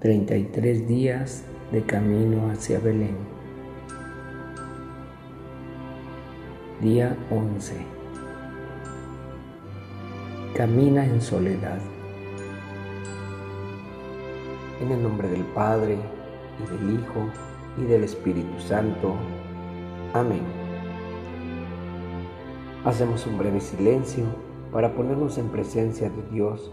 33 días de camino hacia Belén. Día 11. Camina en soledad. En el nombre del Padre, y del Hijo, y del Espíritu Santo. Amén. Hacemos un breve silencio para ponernos en presencia de Dios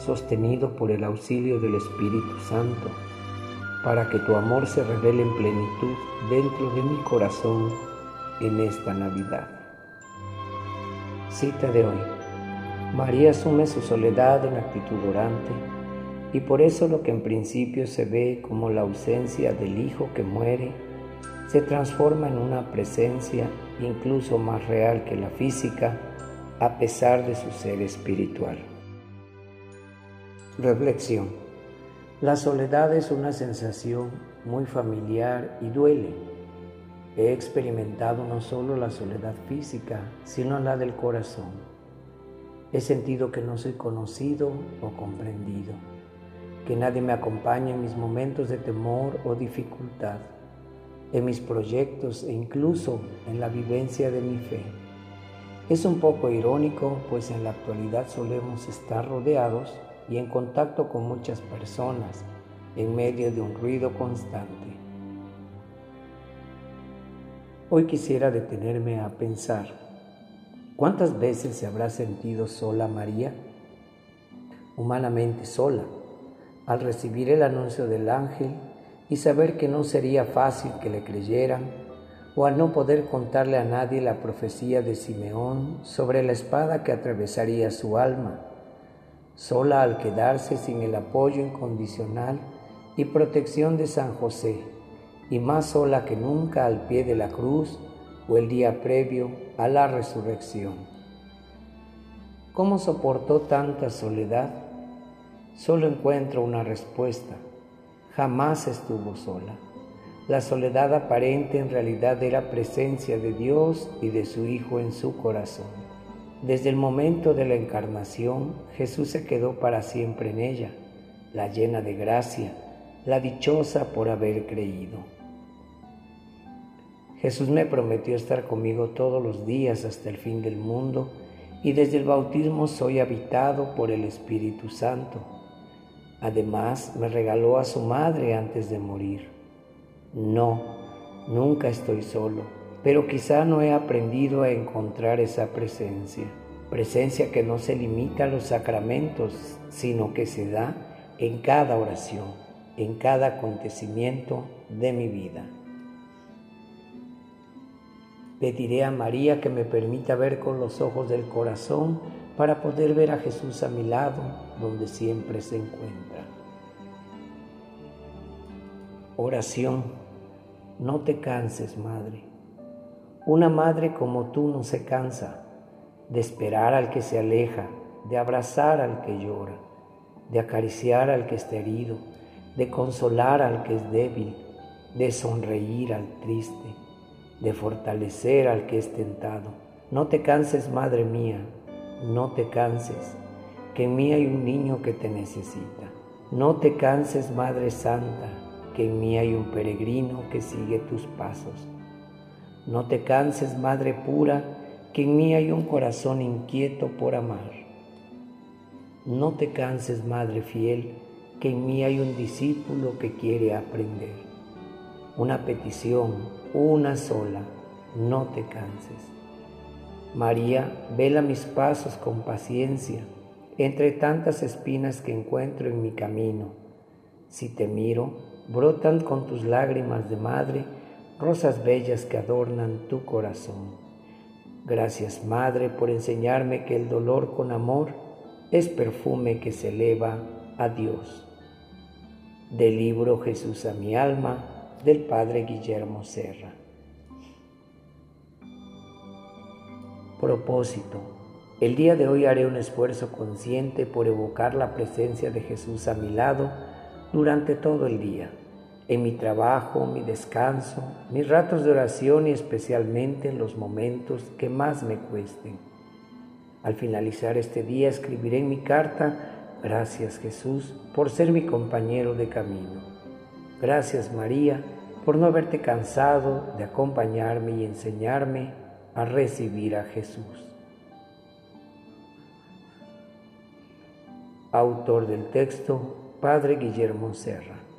sostenido por el auxilio del Espíritu Santo, para que tu amor se revele en plenitud dentro de mi corazón en esta Navidad. Cita de hoy. María asume su soledad en actitud orante y por eso lo que en principio se ve como la ausencia del Hijo que muere, se transforma en una presencia incluso más real que la física a pesar de su ser espiritual. Reflexión. La soledad es una sensación muy familiar y duele. He experimentado no solo la soledad física, sino la del corazón. He sentido que no soy conocido o comprendido, que nadie me acompaña en mis momentos de temor o dificultad, en mis proyectos e incluso en la vivencia de mi fe. Es un poco irónico, pues en la actualidad solemos estar rodeados y en contacto con muchas personas en medio de un ruido constante. Hoy quisiera detenerme a pensar, ¿cuántas veces se habrá sentido sola María? Humanamente sola, al recibir el anuncio del ángel y saber que no sería fácil que le creyeran, o al no poder contarle a nadie la profecía de Simeón sobre la espada que atravesaría su alma sola al quedarse sin el apoyo incondicional y protección de San José, y más sola que nunca al pie de la cruz o el día previo a la resurrección. ¿Cómo soportó tanta soledad? Solo encuentro una respuesta. Jamás estuvo sola. La soledad aparente en realidad era presencia de Dios y de su Hijo en su corazón. Desde el momento de la encarnación, Jesús se quedó para siempre en ella, la llena de gracia, la dichosa por haber creído. Jesús me prometió estar conmigo todos los días hasta el fin del mundo y desde el bautismo soy habitado por el Espíritu Santo. Además, me regaló a su madre antes de morir. No, nunca estoy solo pero quizá no he aprendido a encontrar esa presencia, presencia que no se limita a los sacramentos, sino que se da en cada oración, en cada acontecimiento de mi vida. Pediré a María que me permita ver con los ojos del corazón para poder ver a Jesús a mi lado, donde siempre se encuentra. Oración, no te canses, Madre una madre como tú no se cansa de esperar al que se aleja, de abrazar al que llora, de acariciar al que está herido, de consolar al que es débil, de sonreír al triste, de fortalecer al que es tentado. No te canses, madre mía, no te canses, que en mí hay un niño que te necesita. No te canses, Madre Santa, que en mí hay un peregrino que sigue tus pasos. No te canses, Madre pura, que en mí hay un corazón inquieto por amar. No te canses, Madre fiel, que en mí hay un discípulo que quiere aprender. Una petición, una sola, no te canses. María, vela mis pasos con paciencia entre tantas espinas que encuentro en mi camino. Si te miro, brotan con tus lágrimas de madre rosas bellas que adornan tu corazón. Gracias, Madre, por enseñarme que el dolor con amor es perfume que se eleva a Dios. Del libro Jesús a mi alma del Padre Guillermo Serra. Propósito. El día de hoy haré un esfuerzo consciente por evocar la presencia de Jesús a mi lado durante todo el día, en mi trabajo, mi descanso, mis ratos de oración y especialmente en los momentos que más me cuesten. Al finalizar este día escribiré en mi carta Gracias Jesús por ser mi compañero de camino. Gracias María por no haberte cansado de acompañarme y enseñarme a recibir a Jesús. Autor del texto, Padre Guillermo Serra.